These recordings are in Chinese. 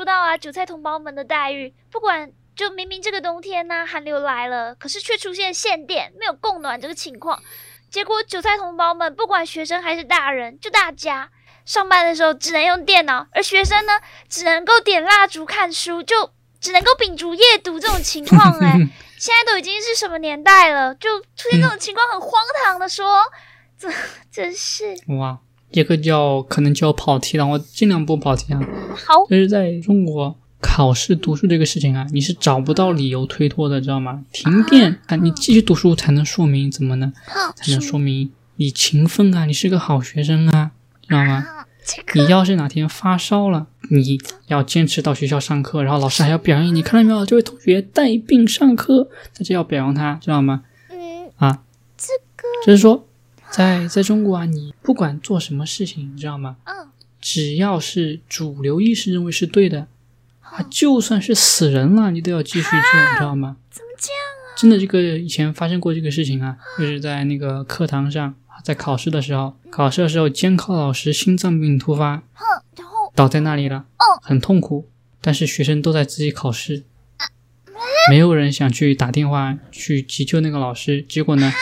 说到啊，韭菜同胞们的待遇，不管就明明这个冬天呢、寒流来了，可是却出现限电，没有供暖这个情况。结果韭菜同胞们，不管学生还是大人，就大家上班的时候只能用电脑，而学生呢，只能够点蜡烛看书，就只能够秉烛夜读这种情况、哎，现在都已经是什么年代了，就出现这种情况，很荒唐的说，这真是哇，这个叫可能就要跑题了，我尽量不跑题啊。好。就是在中国考试读书这个事情啊，你是找不到理由推脱的，知道吗？停电啊，你继续读书才能说明怎么呢？才能说明你勤奋啊，你是个好学生啊，知道吗？你要是哪天发烧了，你要坚持到学校上课，然后老师还要表扬你，看到没有？这位同学带病上课，大家要表扬他，知道吗？嗯，啊，这个就是说，在在中国啊，你不管做什么事情，你知道吗？嗯，只要是主流意识认为是对的，啊，就算是死人了，你都要继续做，你知道吗？怎么这样啊？真的，这个以前发生过这个事情啊，就是在那个课堂上，在考试的时候，考试的时候，监考老师心脏病突发，哼，然后？倒在那里了，哦。很痛苦，但是学生都在自己考试，没有人想去打电话去急救那个老师，结果呢，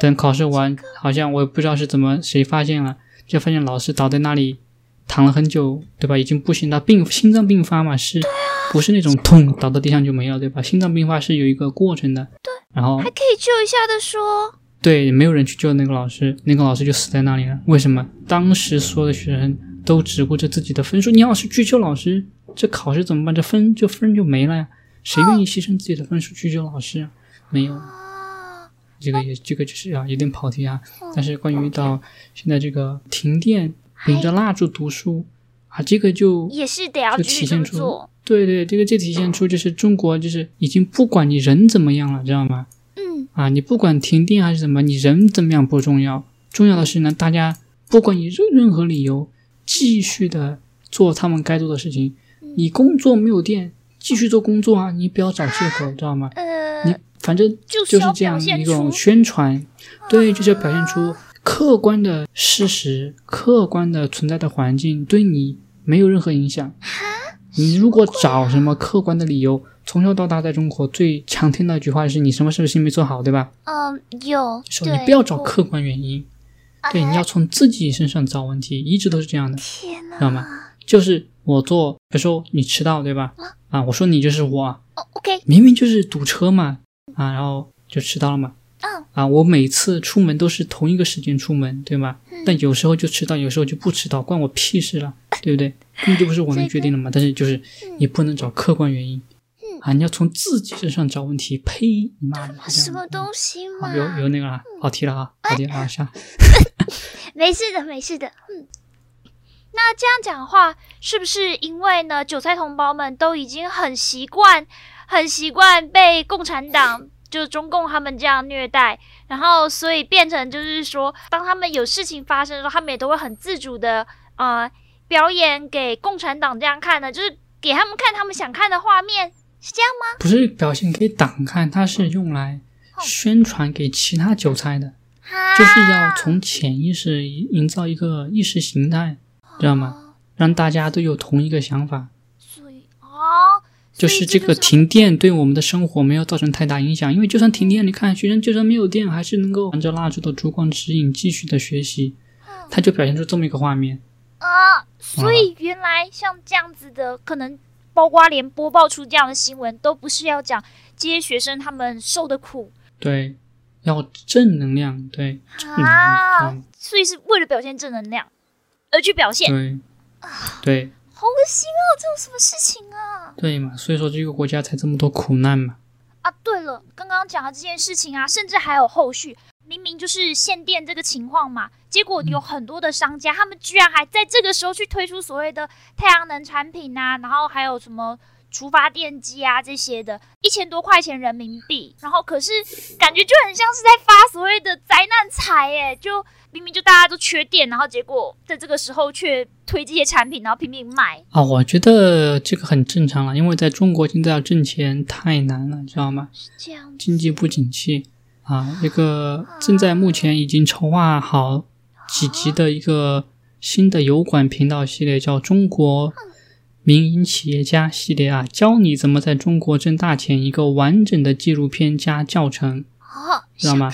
等考试完，好像我也不知道是怎么谁发现了，就发现老师倒在那里躺了很久，对吧？已经不行了，病心脏病发嘛，是不是那种痛倒到地上就没了，对吧？心脏病发是有一个过程的，对，然后还可以救一下的说，对，没有人去救那个老师，那个老师就死在那里了。为什么？当时所有的学生都只顾着自己的分数，你要是去救老师，这考试怎么办？这分就分就没了呀。谁愿意牺牲自己的分数去救老师啊？没有，啊，这个也这个就是啊，有点跑题啊。但是关于到现在这个停电，顶着蜡烛读书啊，这个就也是得要体现出做。对对，这个就体现出就是中国就是已经不管你人怎么样了，知道吗？嗯，啊，你不管停电还是怎么，你人怎么样不重要，重要的是呢，大家不管以任任何理由，继续的做他们该做的事情。你工作没有电，继续做工作啊，你不要找借口，知道吗？呃，你反正就是这样一种宣传，对，就是要表现出客观的事实、客观的存在的环境对你没有任何影响。你如果找什么客观的理由，从小到大在中国最常听到一句话是你什么事情没做好，对吧？嗯，有，说你不要找客观原因，对，你要从自己身上找问题，一直都是这样的，天哪，知道吗？就是我做，比如说你迟到，对吧？啊，我说你就是我，OK，明明就是堵车嘛，啊，然后就迟到了嘛。嗯，啊，我每次出门都是同一个时间出门，对吧？但有时候就迟到，有时候就不迟到，关我屁事了，对不对？根本就不是我能决定的嘛。但是就是你不能找客观原因，啊，你要从自己身上找问题。呸！你妈的，什么东西嘛好，？有有那个了，跑题了啊，跑题了啊，下。没事的，没事的。嗯，那这样讲的话，是不是因为呢，韭菜同胞们都已经很习惯、很习惯被共产党，就中共他们这样虐待，然后所以变成就是说，当他们有事情发生的时候，他们也都会很自主的呃表演给共产党这样看的，就是给他们看他们想看的画面，是这样吗？不是表现给党看，它是用来宣传给其他韭菜的，哈就是要从潜意识营造一个意识形态，知道吗？让大家都有同一个想法，就是这个停电对我们的生活没有造成太大影响，因为就算停电，你看学生就算没有电，还是能够含着蜡烛的烛光指引继续的学习，他就表现出这么一个画面。啊，所以原来像这样子的，可能包括连播报出这样的新闻，都不是要讲这些学生他们受的苦。对，要正能量，对，啊，所以是为了表现正能量而去表现，对，对，心哦！这有什么事情啊？对嘛，所以说这个国家才这么多苦难嘛。啊，对了，刚刚讲的这件事情啊，甚至还有后续，明明就是限电这个情况嘛，结果有很多的商家，他们居然还在这个时候去推出所谓的太阳能产品啊，然后还有什么厨发电机啊这些的，一千多块钱人民币，然后可是感觉就很像是在发所谓的灾难财耶，就明明就大家都缺电，然后结果在这个时候却推这些产品，然后拼命卖，啊，我觉得这个很正常了，因为在中国现在要挣钱太难了，知道吗？是这样经济不景气啊，一个正在目前已经筹划好几集的一个新的油管频道系列，叫《中国民营企业家系列啊，教你怎么在中国挣大钱，一个完整的纪录片加教程，哦，知道吗，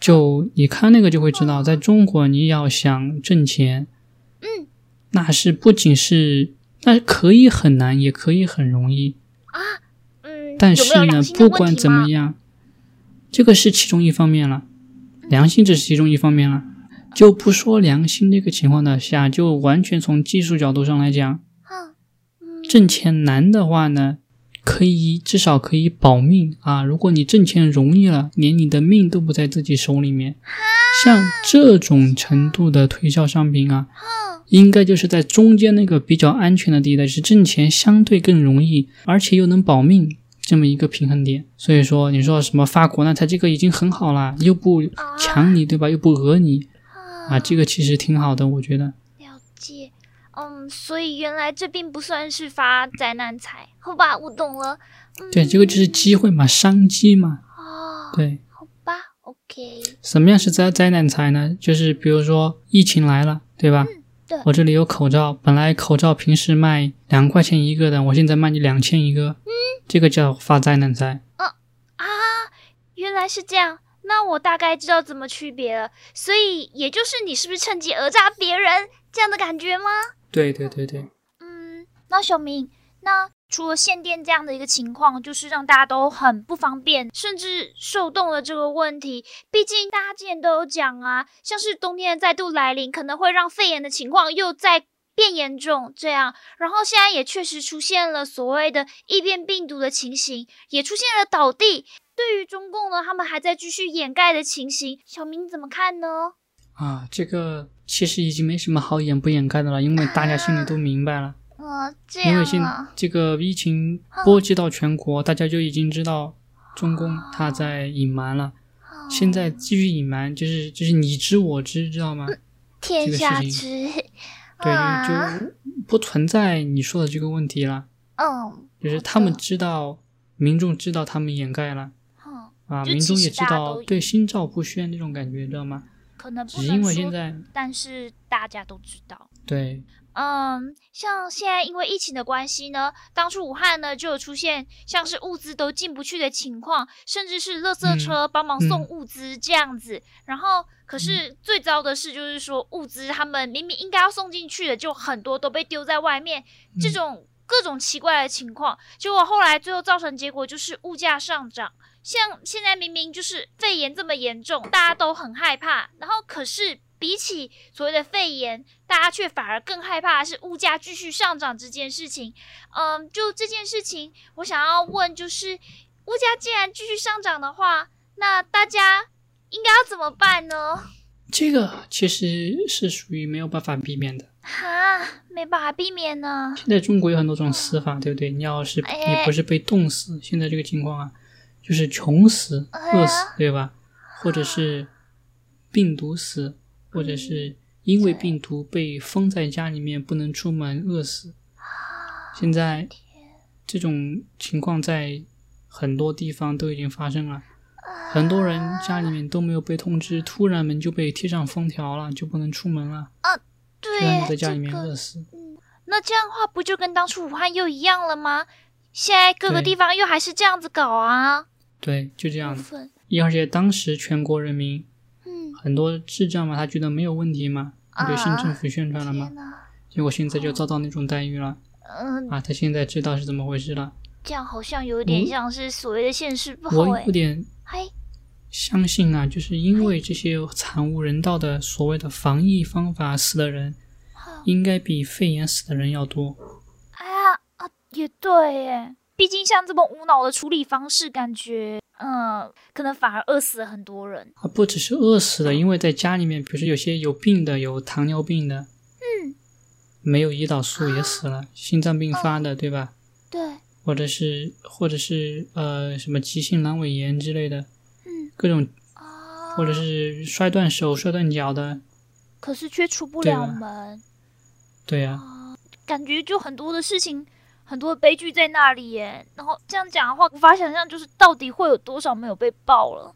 就你看那个就会知道，在中国你要想挣钱，嗯，那是不仅是那可以很难，也可以很容易。嗯，但是呢不管怎么样，这个是其中一方面了，良心只是其中一方面了。就不说良心这个情况的下，就完全从技术角度上来讲，挣钱难的话呢，可以至少可以保命啊。如果你挣钱容易了，连你的命都不在自己手里面，像这种程度的推销商品啊，嗯应该就是在中间那个比较安全的地带，是挣钱相对更容易，而且又能保命这么一个平衡点。所以说，你说什么发国难财，这个已经很好了，又不抢你，对吧？又不讹你啊，这个其实挺好的，我觉得。了解，嗯，所以原来这并不算是发灾难财，好吧，我懂了。嗯、对，这个就是机会嘛，商机嘛。哦，对，好吧，OK，什么样是灾灾难财呢？就是比如说疫情来了，对吧？对我这里有口罩，本来口罩平时卖两块钱一个的，我现在卖你两千一个，嗯，这个叫发灾难财。啊，原来是这样，那我大概知道怎么区别了。所以也就是你是不是趁机讹诈别人这样的感觉吗？对对对对，嗯，那小明，那除了限电这样的一个情况，就是让大家都很不方便，甚至受冻的这个问题，毕竟大家之前都有讲啊，像是冬天再度来临，可能会让肺炎的情况又在变严重，这样，然后现在也确实出现了所谓的异变病毒的情形，也出现了倒地。对于中共呢，他们还在继续掩盖的情形，小明你怎么看呢？啊，这个其实已经没什么好掩不掩盖的了，因为大家心里都明白了。呃，这样因为现啊，这个疫情波及到全国，大家就已经知道中共他在隐瞒了。哦现在继续隐瞒，就是就是你知我知，知道吗？天这个事情下知，对，啊就就不存在你说的这个问题了。嗯，就是他们知道，民众知道他们掩盖了嗯，啊，民众也知道对心照不宣那种感觉，知道吗？可能不能说但是大家都知道。对嗯，像现在因为疫情的关系呢，当初武汉呢就有出现像是物资都进不去的情况，甚至是垃圾嗯车帮忙送嗯物资这样子。然后，可是最糟的是，就是说物资他们明明应该要送进去的，就很多都被丢在外面，这嗯种各种奇怪的情况，结果后来最后造成结果就是物价上涨。像现在明明就是肺炎这么严重，大家都很害怕，然后可是比起所谓的肺炎，大家却反而更害怕的是物价继续上涨这件事情。嗯，就这件事情，我想要问，就是物价既然继续上涨的话，那大家应该要怎么办呢？这个其实是属于没有办法避免的。哈，没办法避免呢。现在中国有很多种死法，对不对？你要是哎你不是被冻死，现在这个情况啊，就是穷死、哎饿死，对吧？或者是病毒死，或者是因为病毒被封在家里面不能出门饿死。现在这种情况在很多地方都已经发生了，很多人家里面都没有被通知，突然门就被贴上封条了，就不能出门了，啊对就让你在，家里面这个饿死。那这样的话，不就跟当初武汉又一样了吗？现在各个地方又还是这样子搞啊？对，就这样的。部分，而且当时全国人民嗯，很多智障嘛，他觉得没有问题嘛，啊对新政府宣传了嘛结果现在就遭到那种待遇了嗯，啊！他现在知道是怎么回事了。这样好像有点我像是所谓的现世报我哎有。点，相信啊，就是因为这些惨无人道的所谓的防疫方法死的人，应该比肺炎死的人要多。哎呀啊，也对耶。毕竟像这么无脑的处理方式，感觉嗯，可能反而饿死了很多人。啊，不只是饿死的，因为在家里面，比如说有些有病的，有糖尿病的，嗯，没有胰岛素也死了，心脏病发的，对吧？对，或者是或者是呃什么急性阑尾炎之类的，嗯各种啊，或者是摔断手、摔断脚的，可是却出不了门，对呀、感觉就很多的事情，很多悲剧在那里耶。然后这样讲的话，无法想象，就是到底会有多少没有被爆了。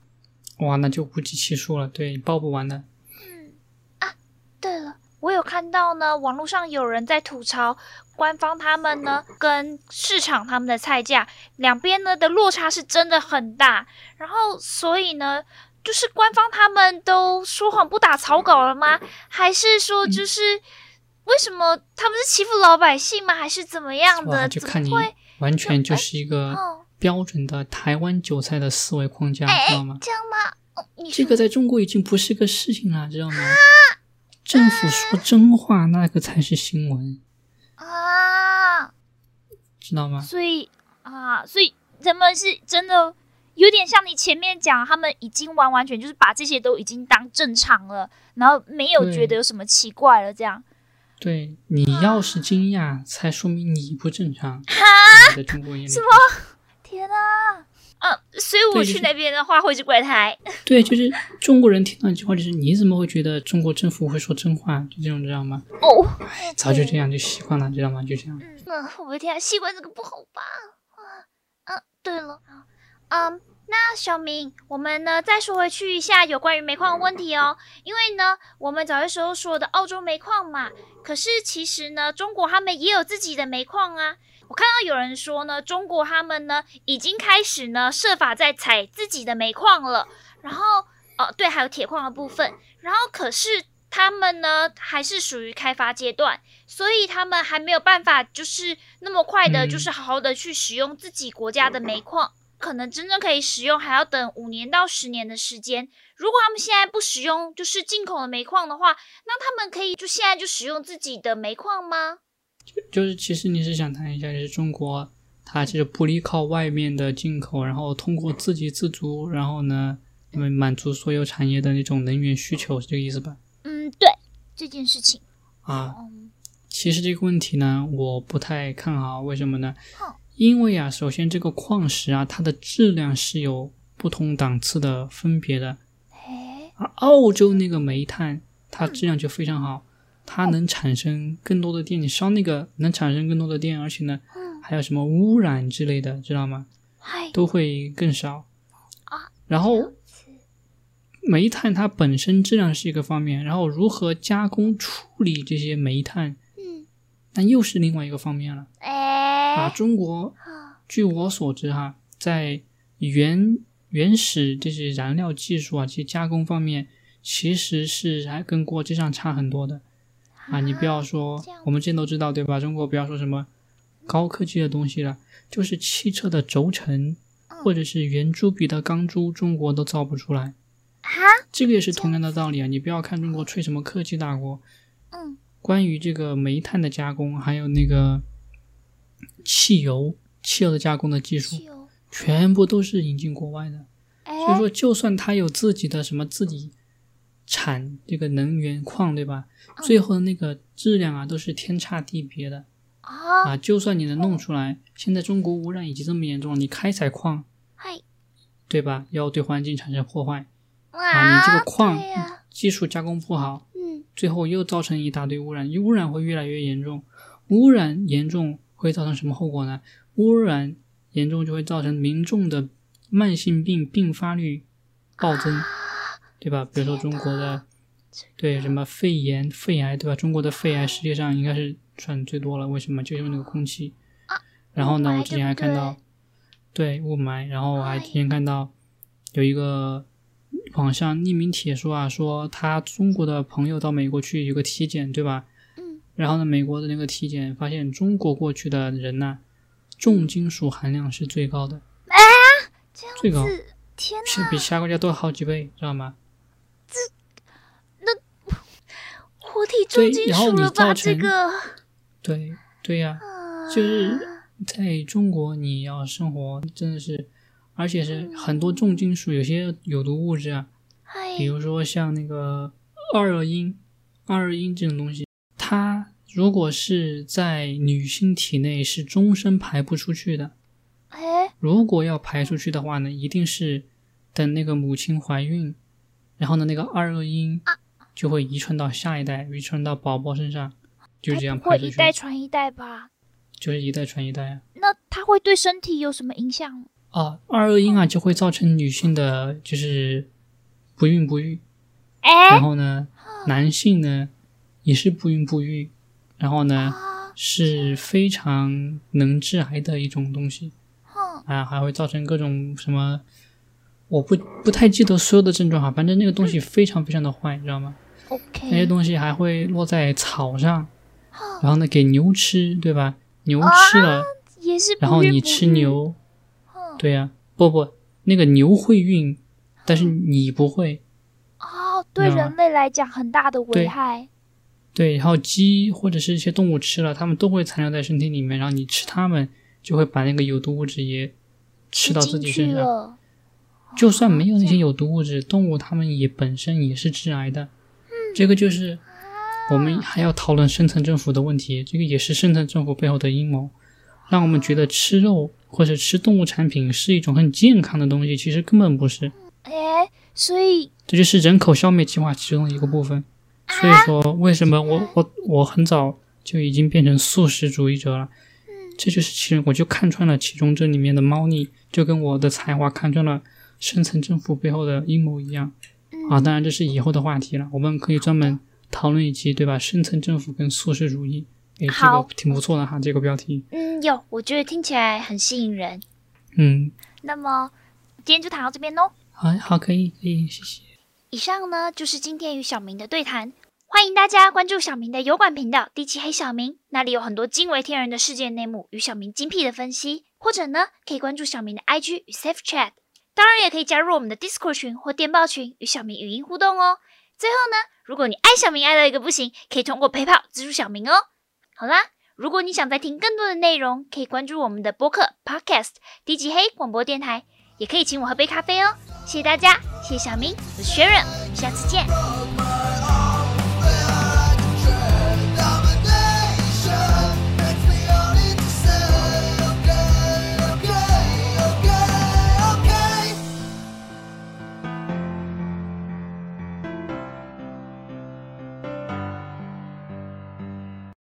哇，那就不计其数了，对，爆不完的。嗯啊对了，我有看到呢，网络上有人在吐槽官方他们呢跟市场他们的菜价两边呢的落差是真的很大，然后所以呢，就是官方他们都说谎不打草稿了吗？还是说就是为什么他们是欺负老百姓吗？还是怎么样，的？就看你会？完全就是一个哦，标准的台湾韭菜的思维框架，哎知道吗？这样吗？哦，这个在中国已经不是个事情了，知道吗？政府说真话，那个才是新闻，啊，知道吗？所以啊，所以人们是真的有点像你前面讲，他们已经完完全就是把这些都已经当正常了，然后没有觉得有什么奇怪了，这样。对你要是惊讶，才说明你不正常。哈，在中国眼里，什么？天哪！啊，所以我去那边的话会是怪胎。对，就是中国人听到一句话，就是你怎么会觉得中国政府会说真话？就这种，知道吗？哦，早就这样就习惯了，知道吗？就这样。嗯，我的天啊，习惯这个不好吧？啊，嗯，对了，嗯，那小明，我们呢再说回去一下有关于煤矿的问题哦，因为呢，我们早些时候说的澳洲煤矿嘛，可是其实呢，中国他们也有自己的煤矿啊。我看到有人说呢，中国他们呢已经开始呢设法在采自己的煤矿了，然后哦对，还有铁矿的部分，然后可是他们呢还是属于开发阶段，所以他们还没有办法就是那么快的，嗯就是好好的去使用自己国家的煤矿。可能真正可以使用，还要等五年到十年的时间。如果他们现在不使用，就是进口的煤矿的话，那他们可以就现在就使用自己的煤矿吗？就就是其实你是想谈一下，就是中国它其实不依靠外面的进口，然后通过自给自足，然后呢，那么满足所有产业的那种能源需求，是这个意思吧？嗯，对这件事情，啊，嗯，其实这个问题呢，我不太看好，为什么呢哼？因为啊，首先这个矿石啊，它的质量是有不同档次的分别的。哎，而澳洲那个煤炭，它质量就非常好，它能产生更多的电，你烧那个能产生更多的电，而且呢，嗯，还有什么污染之类的，知道吗？都会更少啊。然后煤炭它本身质量是一个方面，然后如何加工处理这些煤炭，嗯，那又是另外一个方面了。啊，哎，中国啊据我所知哈，在原原始这些燃料技术啊，这些加工方面，其实是还跟国际上差很多的啊。你不要说，我们之前都知道对吧？中国不要说什么高科技的东西了，就是汽车的轴承嗯或者是圆珠笔的钢珠，中国都造不出来。啊，这个也是同样的道理啊！你不要看中国吹什么科技大国，嗯，关于这个煤炭的加工，还有那个汽油、汽油的加工的技术，全部都是引进国外的。所以哎，说，就算它有自己的什么自己产这个能源矿，对吧？嗯。最后的那个质量啊，都是天差地别的。啊，啊。就算你能弄出来，现在中国污染已经这么严重了，你开采矿，嗨，对吧？要对环境产生破坏。啊，啊，你这个矿，技术加工不好，嗯，最后又造成一大堆污染，污染会越来越严重，污染严重会造成什么后果呢？污染严重就会造成民众的慢性病并发率暴增，啊对吧？比如说中国的对什么肺炎、肺癌，对吧？中国的肺癌世界上应该是算最多了，为什么？就因为那个空气。然后呢，我之前还看到，对雾霾，然后我还之前看到有一个网上匿名帖说啊，说他中国的朋友到美国去有个体检，对吧？嗯，然后呢，美国的那个体检发现中国过去的人呢、重金属含量是最高的，这样最高。子，天是，比其他国家多好几倍，知道吗？这那活体重金属了吧？造成这个，对对呀、啊。就是在中国你要生活真的是，而且是很多重金属，有些有毒物质啊，嗨比如说像那个二恶英、二恶英这种东西，它如果是在女性体内是终身排不出去的。哎，如果要排出去的话呢，一定是等那个母亲怀孕，然后呢，那个二恶英就会遗传到下一代，遗传到宝宝身上，就这样排出去，一代传一代吧？就是一代传一代啊。那它会对身体有什么影响吗？啊，二恶英啊就会造成女性的就是不孕不育，然哎，后呢，男性呢也是不孕不育，然后呢，啊是非常能致癌的一种东西，啊，还会造成各种什么，我不不太记得所有的症状哈，反正那个东西非常非常的坏，你知道吗？那些东西还会落在草上，然后呢给牛吃，对吧？牛吃了，也是不然后你吃，牛，对呀、不不，那个牛会孕，但是你不会。哦，对人类来讲很大的危害。对，然后鸡或者是一些动物吃了，它们都会残留在身体里面，然后你吃它们，就会把那个有毒物质也吃到自己身上。就算没有那些有毒物质，动物它们也本身也是致癌的。这个就是我们还要讨论深层政府的问题，这个也是深层政府背后的阴谋，让我们觉得吃肉或者吃动物产品是一种很健康的东西，其实根本不是。哎，所以这就是人口消灭计划其中的一个部分。所以说，为什么我我我很早就已经变成素食主义者了？这就是其实我就看穿了其中这里面的猫腻，就跟我的才华看穿了深层政府背后的阴谋一样。啊，当然这是以后的话题了，我们可以专门讨论一期，对吧？深层政府跟素食主义，诶，这个挺不错的哈，这个标题。嗯，有，我觉得听起来很吸引人。嗯，那么今天就谈到这边喽。好，好，可以，可以，谢谢。以上呢就是今天与小明的对谈，欢迎大家关注小明的油管频道“第七黑小明”，那里有很多惊为天人的事件内幕与小明精辟的分析，或者呢可以关注小明的 IG 与 Safe Chat，当然也可以加入我们的 Discord 群或电报群与小明语音互动哦。最后呢，如果你爱小明爱到一个不行，可以通过 PayPal 资助小明哦。好啦，如果你想再听更多的内容，可以关注我们的播客 Podcast 低级黑广播电台，也可以请我喝杯咖啡哦。谢谢大家，谢谢小明，我是 Sharon，我们下次见。